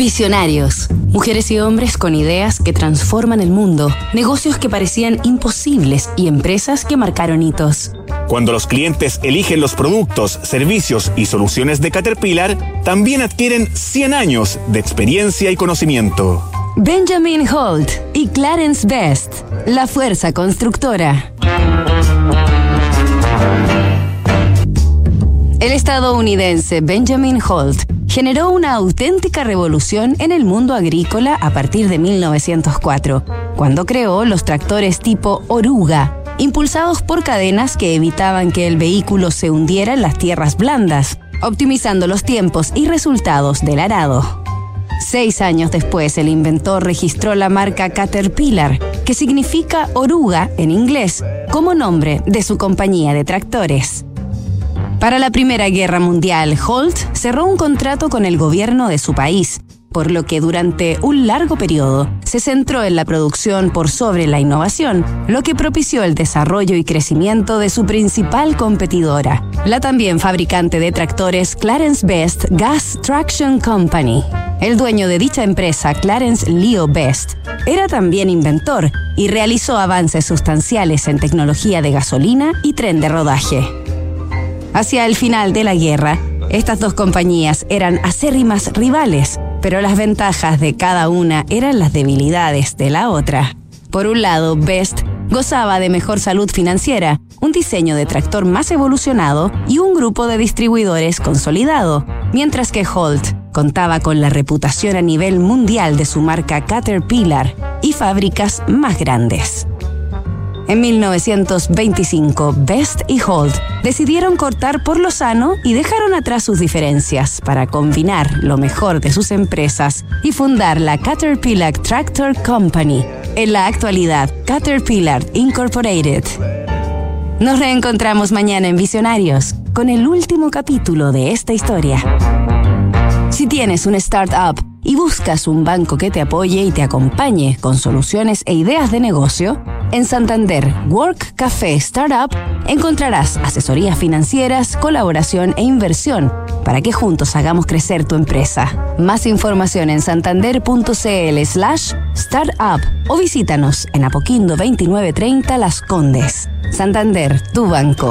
Visionarios. Mujeres y hombres con ideas que transforman el mundo, negocios que parecían imposibles y empresas que marcaron hitos. Cuando los clientes eligen los productos, servicios y soluciones de Caterpillar, también adquieren 100 años de experiencia y conocimiento. Benjamin Holt y Clarence Best, la fuerza constructora. El estadounidense Benjamin Holt generó una auténtica revolución en el mundo agrícola a partir de 1904, cuando creó los tractores tipo oruga, impulsados por cadenas que evitaban que el vehículo se hundiera en las tierras blandas, optimizando los tiempos y resultados del arado. Seis años después, el inventor registró la marca Caterpillar, que significa oruga en inglés, como nombre de su compañía de tractores. Para la Primera Guerra Mundial, Holt cerró un contrato con el gobierno de su país, por lo que durante un largo periodo se centró en la producción por sobre la innovación, lo que propició el desarrollo y crecimiento de su principal competidora, la también fabricante de tractores Clarence Best Gas Traction Company. El dueño de dicha empresa, Clarence Leo Best, era también inventor y realizó avances sustanciales en tecnología de gasolina y tren de rodaje. Hacia el final de la guerra, estas dos compañías eran acérrimas rivales, pero las ventajas de cada una eran las debilidades de la otra. Por un lado, Best gozaba de mejor salud financiera, un diseño de tractor más evolucionado y un grupo de distribuidores consolidado, mientras que Holt contaba con la reputación a nivel mundial de su marca Caterpillar y fábricas más grandes. En 1925, Best y Holt decidieron cortar por lo sano y dejaron atrás sus diferencias para combinar lo mejor de sus empresas y fundar la Caterpillar Tractor Company, en la actualidad Caterpillar Incorporated. Nos reencontramos mañana en Visionarios con el último capítulo de esta historia. Si tienes un startup y buscas un banco que te apoye y te acompañe con soluciones e ideas de negocio, en Santander Work Café Startup encontrarás asesorías financieras, colaboración e inversión para que juntos hagamos crecer tu empresa. Más información en santander.cl slash startup o visítanos en Apoquindo 2930 Las Condes. Santander, tu banco.